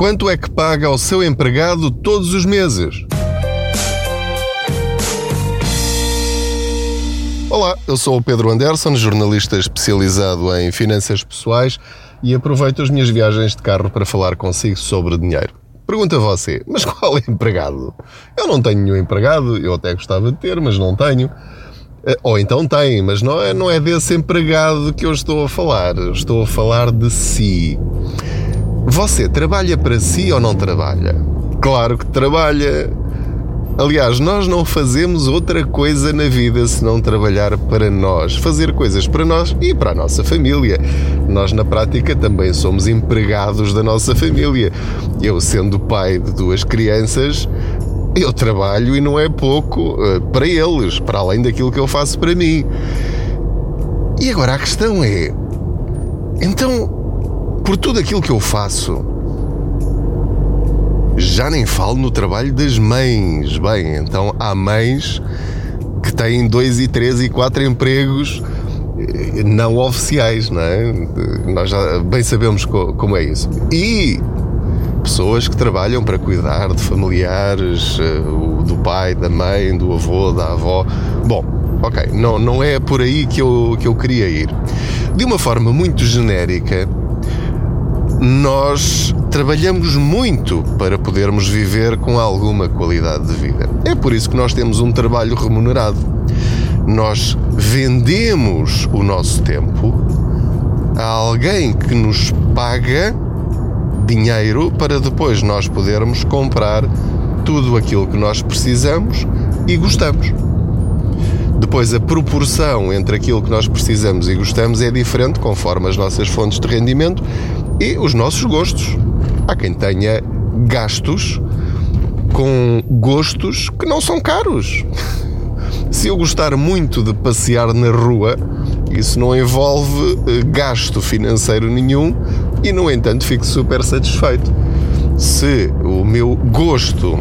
Quanto é que paga ao seu empregado todos os meses? Olá, eu sou o Pedro Anderson, jornalista especializado em finanças pessoais e aproveito as minhas viagens de carro para falar consigo sobre dinheiro. Pergunta você, mas qual é empregado? Eu não tenho nenhum empregado, eu até gostava de ter, mas não tenho. Eh, ou então tem, mas não é, não é desse empregado que eu estou a falar. Estou a falar de si. Você trabalha para si ou não trabalha? Claro que trabalha. Aliás, nós não fazemos outra coisa na vida senão trabalhar para nós, fazer coisas para nós e para a nossa família. Nós, na prática, também somos empregados da nossa família. Eu, sendo pai de duas crianças, eu trabalho e não é pouco uh, para eles, para além daquilo que eu faço para mim. E agora a questão é: então, por tudo aquilo que eu faço, já nem falo no trabalho das mães. Bem, então há mães que têm dois e três e quatro empregos eh, não oficiais, não é? Nós já bem sabemos como é isso. E pessoas que trabalham para cuidar de familiares, eh, do pai, da mãe, do avô, da avó. Bom, ok, não, não é por aí que eu, que eu queria ir. De uma forma muito genérica, nós trabalhamos muito para podermos viver com alguma qualidade de vida. É por isso que nós temos um trabalho remunerado. Nós vendemos o nosso tempo a alguém que nos paga dinheiro para depois nós podermos comprar tudo aquilo que nós precisamos e gostamos. Depois, a proporção entre aquilo que nós precisamos e gostamos é diferente conforme as nossas fontes de rendimento e os nossos gostos. Há quem tenha gastos com gostos que não são caros. Se eu gostar muito de passear na rua, isso não envolve eh, gasto financeiro nenhum e, no entanto, fico super satisfeito. Se o meu gosto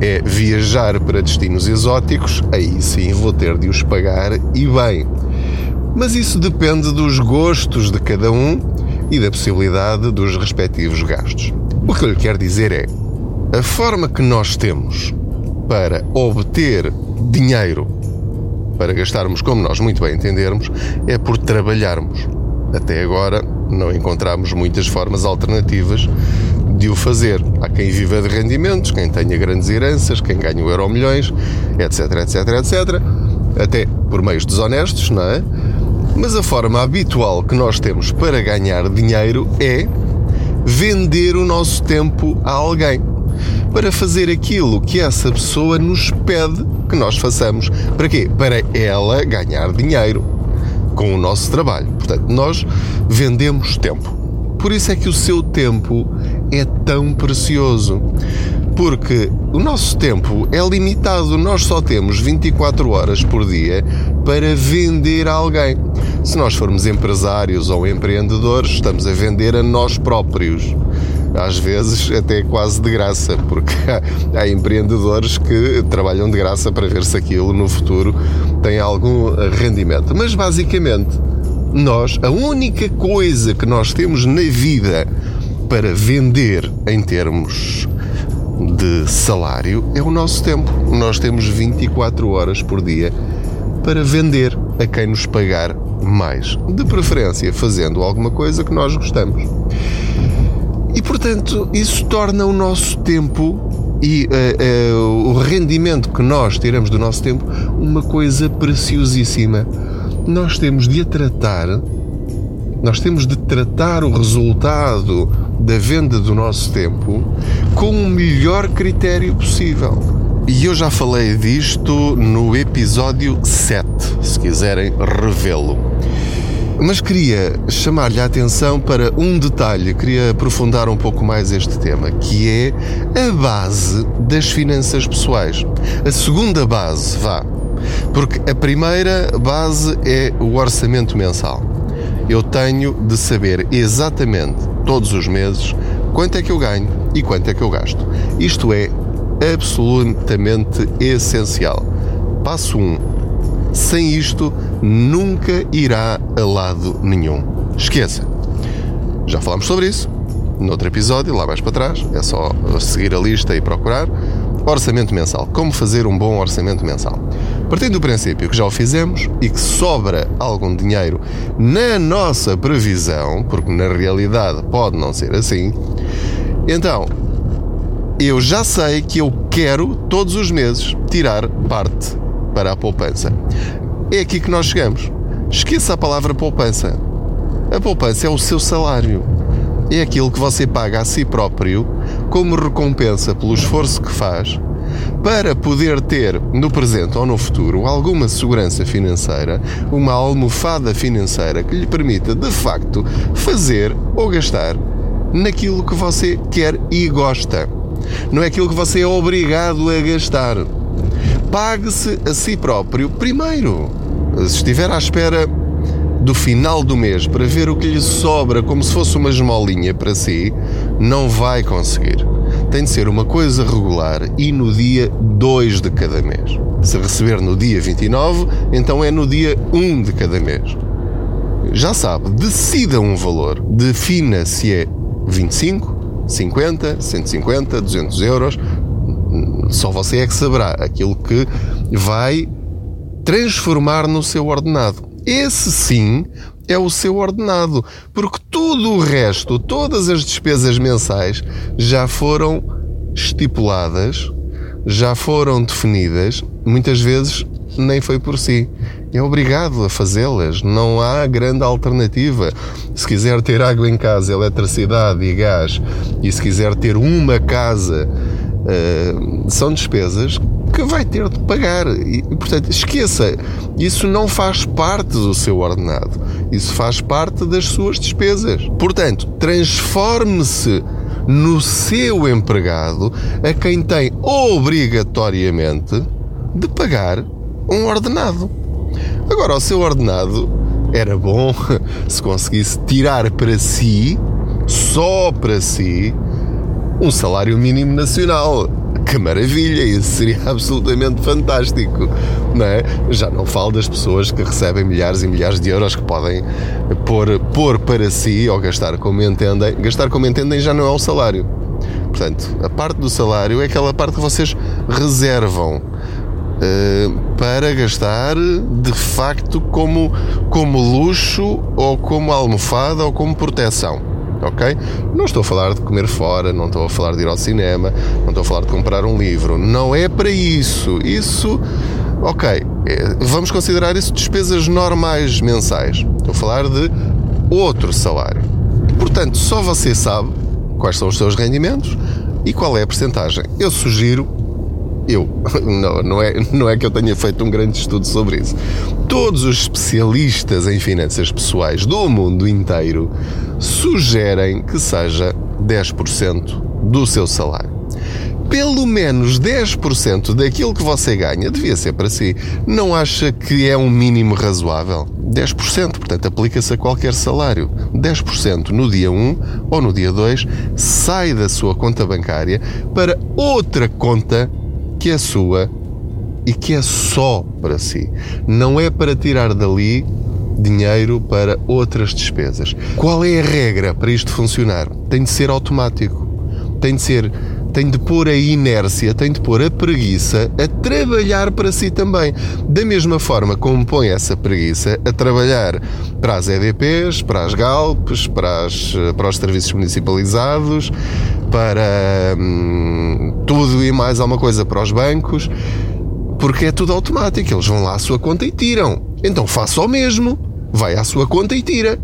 é viajar para destinos exóticos, aí sim vou ter de os pagar e bem. Mas isso depende dos gostos de cada um e da possibilidade dos respectivos gastos. O que eu lhe quero dizer é: a forma que nós temos para obter dinheiro para gastarmos como nós muito bem entendermos é por trabalharmos. Até agora não encontramos muitas formas alternativas de o fazer. Há quem viva de rendimentos, quem tenha grandes heranças, quem ganha o euro milhões, etc, etc, etc. Até por meios desonestos, não é? Mas a forma habitual que nós temos para ganhar dinheiro é vender o nosso tempo a alguém para fazer aquilo que essa pessoa nos pede que nós façamos. Para quê? Para ela ganhar dinheiro com o nosso trabalho. Portanto, nós vendemos tempo. Por isso é que o seu tempo é tão precioso. Porque o nosso tempo é limitado, nós só temos 24 horas por dia para vender a alguém. Se nós formos empresários ou empreendedores, estamos a vender a nós próprios às vezes até quase de graça, porque há, empreendedores que trabalham de graça para ver se aquilo no futuro tem algum rendimento. Mas basicamente, nós, a única coisa que nós temos na vida para vender em termos de salário é o nosso tempo. Nós temos 24 horas por dia para vender a quem nos pagar mais. De preferência, fazendo alguma coisa que nós gostamos. E portanto, isso torna o nosso tempo e uh, uh, o rendimento que nós tiramos do nosso tempo uma coisa preciosíssima. Nós temos de a tratar, nós temos de tratar o resultado da venda do nosso tempo com o melhor critério possível. E eu já falei disto no episódio 7, se quiserem revê-lo. Mas queria chamar-lhe a atenção para um detalhe, queria aprofundar um pouco mais este tema, que é a base das finanças pessoais. A segunda base, vá. Porque a primeira base é o orçamento mensal. Eu tenho de saber exatamente, todos os meses, quanto é que eu ganho e quanto é que eu gasto. Isto é absolutamente essencial. Passo 1. Um, sem isto, nunca irá a lado nenhum. Esqueça. Já falámos sobre isso. noutro episódio, lá mais para trás, é só seguir a lista e procurar. Orçamento mensal. Como fazer um bom orçamento mensal? Partindo do princípio que já o fizemos e que sobra algum dinheiro na nossa previsão, porque na realidade pode não ser assim, então eu já sei que eu quero todos os meses tirar parte para a poupança. É aqui que nós chegamos. Esqueça a palavra poupança. A poupança é o seu salário. É aquilo que você paga a si próprio como recompensa pelo esforço que faz para poder ter no presente ou no futuro alguma segurança financeira, uma almofada financeira que lhe permita de facto fazer ou gastar naquilo que você quer e gosta. Não é aquilo que você é obrigado a gastar. Pague-se a si próprio primeiro. Se estiver à espera do final do mês para ver o que lhe sobra como se fosse uma esmolinha para si, não vai conseguir. Tem de ser uma coisa regular e no dia 2 de cada mês. Se receber no dia 29, então é no dia 1 de cada mês. Já sabe, decida um valor, defina se é 25, 50, 150, 200 euros. Só você é que saberá aquilo que vai transformar no seu ordenado. Esse sim é o seu ordenado, porque tudo o resto, todas as despesas mensais já foram estipuladas, já foram definidas, muitas vezes nem foi por si. É obrigado a fazê-las, não há grande alternativa. Se quiser ter água em casa, eletricidade e gás, e se quiser ter uma casa, uh, são despesas que vai ter de pagar. E, portanto, esqueça, isso não faz parte do seu ordenado. Isso faz parte das suas despesas. Portanto, transforme-se no seu empregado a quem tem obrigatoriamente de pagar um ordenado. Agora, o seu ordenado era bom se conseguisse tirar para si, só para si, um salário mínimo nacional que maravilha, isso seria absolutamente fantástico, não é? Já não falo das pessoas que recebem milhares e milhares de euros que podem pôr, pôr para si ou gastar como entendem. Gastar como entendem já não é um salário. Portanto, a parte do salário é aquela parte que vocês reservam para gastar de facto como, como luxo ou como almofada ou como proteção ok? Não estou a falar de comer fora, não estou a falar de ir ao cinema, não estou a falar de comprar um livro. Não é para isso. Isso, ok, é, vamos considerar isso despesas normais mensais. Estou a falar de outro salário. Portanto, só você sabe quais são os seus rendimentos e qual é a percentagem. Eu sugiro eu, não, não, é, não é que eu tenha feito um grande estudo sobre isso. Todos os especialistas em finanças pessoais do mundo inteiro sugerem que seja 10% do seu salário. Pelo menos 10% daquilo que você ganha devia ser para si. Não acha que é um mínimo razoável? 10%, portanto, aplica-se a qualquer salário. 10% no dia 1 ou no dia 2 sai da sua conta bancária para outra conta que é sua e que é só para si. Não é para tirar dali dinheiro para outras despesas. Qual é a regra para isto funcionar? Tem de ser automático. Tem de ser tem de pôr a inércia, tem de pôr a preguiça a trabalhar para si também. Da mesma forma como põe essa preguiça a trabalhar para as EDPs, para as GALPs, para, as, para os serviços municipalizados, para hum, tudo e mais alguma coisa para os bancos, porque é tudo automático. Eles vão lá à sua conta e tiram. Então faça o mesmo. Vai à sua conta e tira.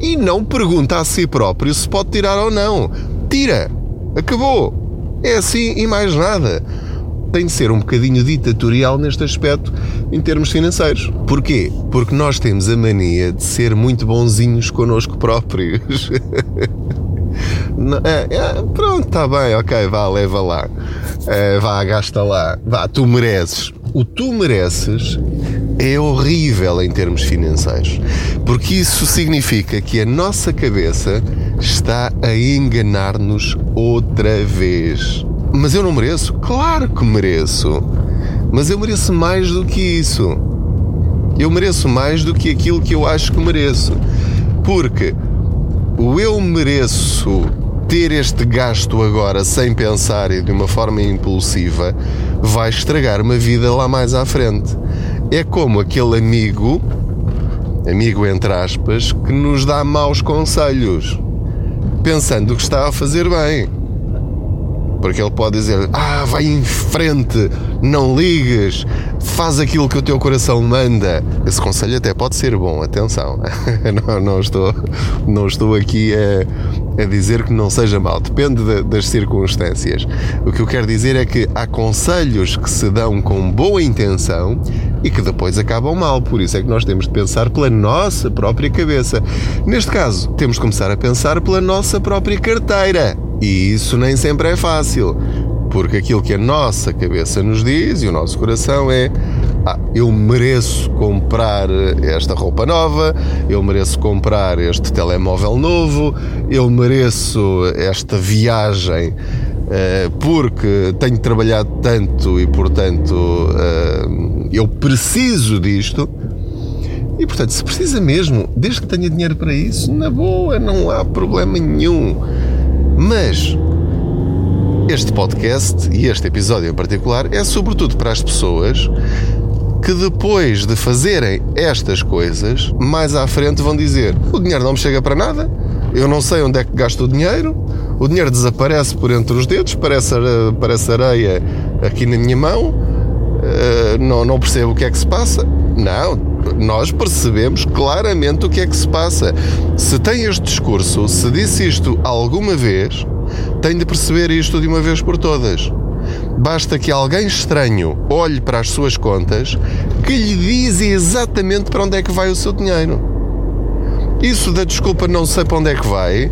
E não pergunta a si próprio se pode tirar ou não. Tira. Acabou. É assim e mais nada. Tem de ser um bocadinho ditatorial neste aspecto em termos financeiros. Porquê? Porque nós temos a mania de ser muito bonzinhos connosco próprios. É, é, pronto, está bem, ok, vá, leva lá. É, vá, gasta lá. Vá, tu mereces. O tu mereces é horrível em termos financeiros, porque isso significa que a nossa cabeça está a enganar-nos outra vez. Mas eu não mereço? Claro que mereço. Mas eu mereço mais do que isso. Eu mereço mais do que aquilo que eu acho que mereço. Porque o eu mereço ter este gasto agora sem pensar e de uma forma impulsiva vai estragar uma vida lá mais à frente. É como aquele amigo, amigo entre aspas, que nos dá maus conselhos, pensando que está a fazer bem. Porque ele pode dizer: Ah, vai em frente, não ligues, faz aquilo que o teu coração manda. Esse conselho até pode ser bom, atenção. não, não, estou, não estou aqui a, a dizer que não seja mal, depende de, das circunstâncias. O que eu quero dizer é que há conselhos que se dão com boa intenção e que depois acabam mal. Por isso é que nós temos de pensar pela nossa própria cabeça. Neste caso, temos de começar a pensar pela nossa própria carteira. E isso nem sempre é fácil, porque aquilo que a nossa cabeça nos diz e o nosso coração é: ah, eu mereço comprar esta roupa nova, eu mereço comprar este telemóvel novo, eu mereço esta viagem uh, porque tenho trabalhado tanto e, portanto, uh, eu preciso disto. E portanto, se precisa mesmo, desde que tenha dinheiro para isso, na boa, não há problema nenhum. Mas este podcast e este episódio em particular é sobretudo para as pessoas que depois de fazerem estas coisas, mais à frente vão dizer: o dinheiro não me chega para nada, eu não sei onde é que gasto o dinheiro, o dinheiro desaparece por entre os dedos, parece, parece areia aqui na minha mão, eh, não, não percebo o que é que se passa. Não, nós percebemos claramente o que é que se passa. Se tem este discurso, se disse isto alguma vez, tem de perceber isto de uma vez por todas. Basta que alguém estranho olhe para as suas contas que lhe diz exatamente para onde é que vai o seu dinheiro. Isso da desculpa não sei para onde é que vai,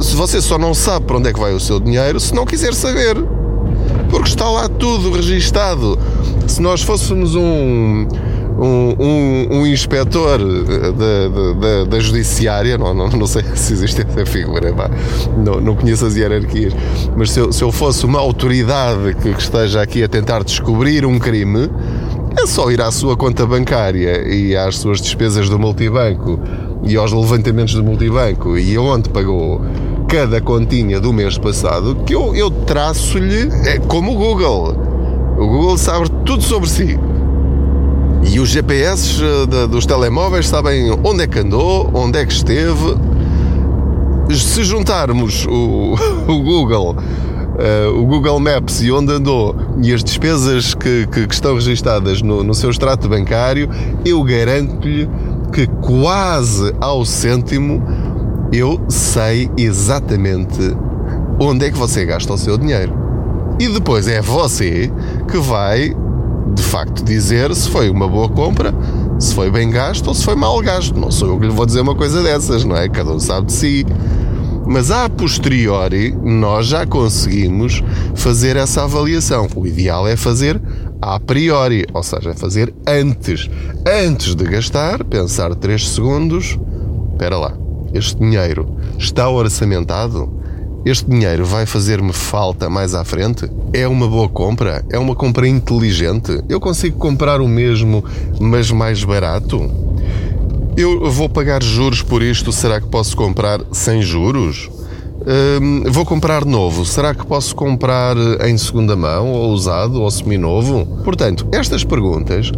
se você só não sabe para onde é que vai o seu dinheiro, se não quiser saber. Porque está lá tudo registado. Se nós fôssemos um, um, um, um inspetor da, da, da, judiciária, não, não, não sei se existe essa figura, pá. Não, não conheço as hierarquias, mas se eu, se eu fosse uma autoridade que, que esteja aqui a tentar descobrir um crime, é só ir à sua conta bancária e às suas despesas do multibanco e aos levantamentos do multibanco e onde pagou cada continha do mês passado que eu, eu traço-lhe é como o Google. O Google sabe tudo sobre si. E os GPS eh, dos telemóveis sabem onde é que andou, onde é que esteve. Se juntarmos o, o Google, uh, o Google Maps e onde andou e as despesas que, que, que estão registadas no, no seu extrato bancário, eu garanto-lhe que quase ao cêntimo eu sei exatamente onde é que você gasta o seu dinheiro. E depois é você que vai de facto dizer se foi uma boa compra, se foi bem gasto ou se foi mal gasto. Não sou eu que lhe vou dizer uma coisa dessas, não é? Cada um sabe de si. Mas a posteriori, nós já conseguimos fazer essa avaliação. O ideal é fazer a priori, ou seja, fazer antes. Antes de gastar, pensar 3 segundos. Espera lá, este dinheiro está orçamentado? Este dinheiro vai fazer-me falta mais à frente? É uma boa compra? É uma compra inteligente? Eu consigo comprar o mesmo, mas mais barato? Eu vou pagar juros por isto, será que posso comprar sem juros? Hum, vou comprar novo, será que posso comprar em segunda mão, ou usado, ou seminovo? Portanto, estas perguntas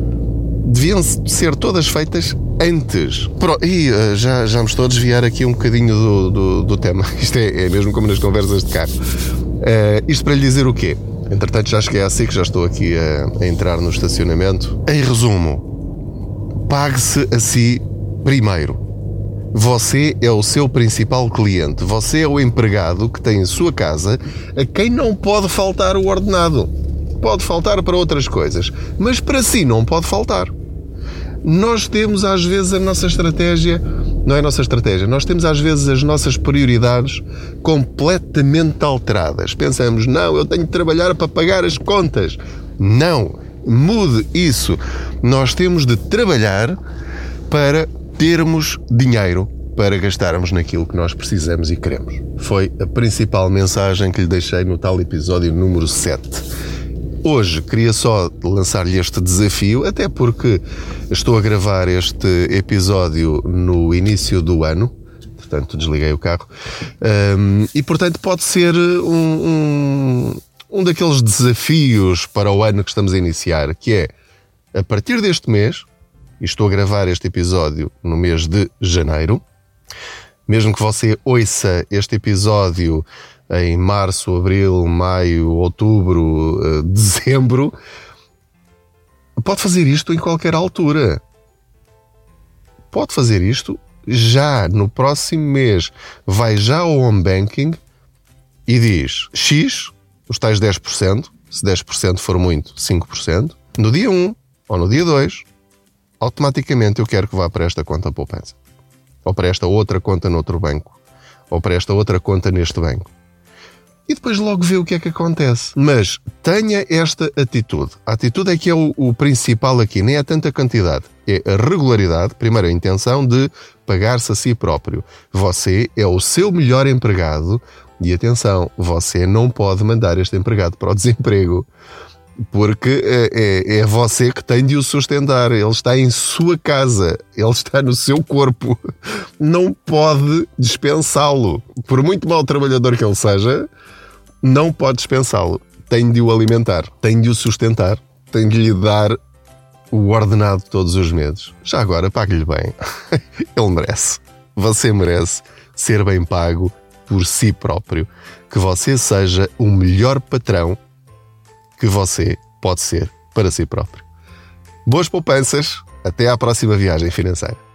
deviam ser todas feitas antes. E uh, já, já me estou a desviar aqui um bocadinho do, do, do tema. Isto é, é, mesmo como nas conversas de carro. Uh, isto para lhe dizer o quê? Entretanto, já cheguei si que já estou aqui a, a entrar no estacionamento. Em resumo, pague-se a si primeiro. Você é o seu principal cliente. Você é o empregado que tem em sua casa a quem não pode faltar o ordenado. Pode faltar para outras coisas, mas para si não pode faltar nós temos às vezes a nossa estratégia, não é a nossa estratégia, nós temos às vezes as nossas prioridades completamente alteradas. Pensamos, não, eu tenho de trabalhar para pagar as contas. Não, mude isso. Nós temos de trabalhar para termos dinheiro para gastarmos naquilo que nós precisamos e queremos. Foi a principal mensagem que lhe deixei no tal episódio número 7. Hoje queria só lançar-lhe este desafio, até porque estou a gravar este episódio no início do ano, portanto desliguei o carro. Um, e portanto pode ser um, um, um daqueles desafios para o ano que estamos a iniciar, que é a partir deste mês, e estou a gravar este episódio no mês de janeiro, mesmo que você ouça este episódio em março, abril, maio, outubro, eh, dezembro, pode fazer isto em qualquer altura. Pode fazer isto já no próximo mês. Vai já ao home banking e diz X, os tais 10%, se 10% for muito, 5%, no dia 1 ou no dia 2, automaticamente eu quero que vá para esta conta poupança. Ou para esta outra conta noutro banco. Ou para esta outra conta neste banco e depois logo vê o que é que acontece. Mas tenha esta atitude. A atitude é que é o, o principal aqui, nem é tanta quantidade. É a regularidade, primeiro a intenção de pagar-se a si próprio. Você é o seu melhor empregado e atenção, você não pode mandar este empregado para o desemprego porque é, é, é, você que tem de o sustentar. Ele está em sua casa, ele está no seu corpo. Não pode dispensá-lo. Por muito mau trabalhador que ele seja, não pode dispensá-lo. Tem de o alimentar, tem de o sustentar, tem de lhe dar o ordenado todos os meses. Já agora, pague-lhe bem. Ele merece. Você merece ser bem pago por si próprio. Que você seja o melhor patrão que você pode ser para si próprio. Boas poupanças. Até à próxima viagem financeira.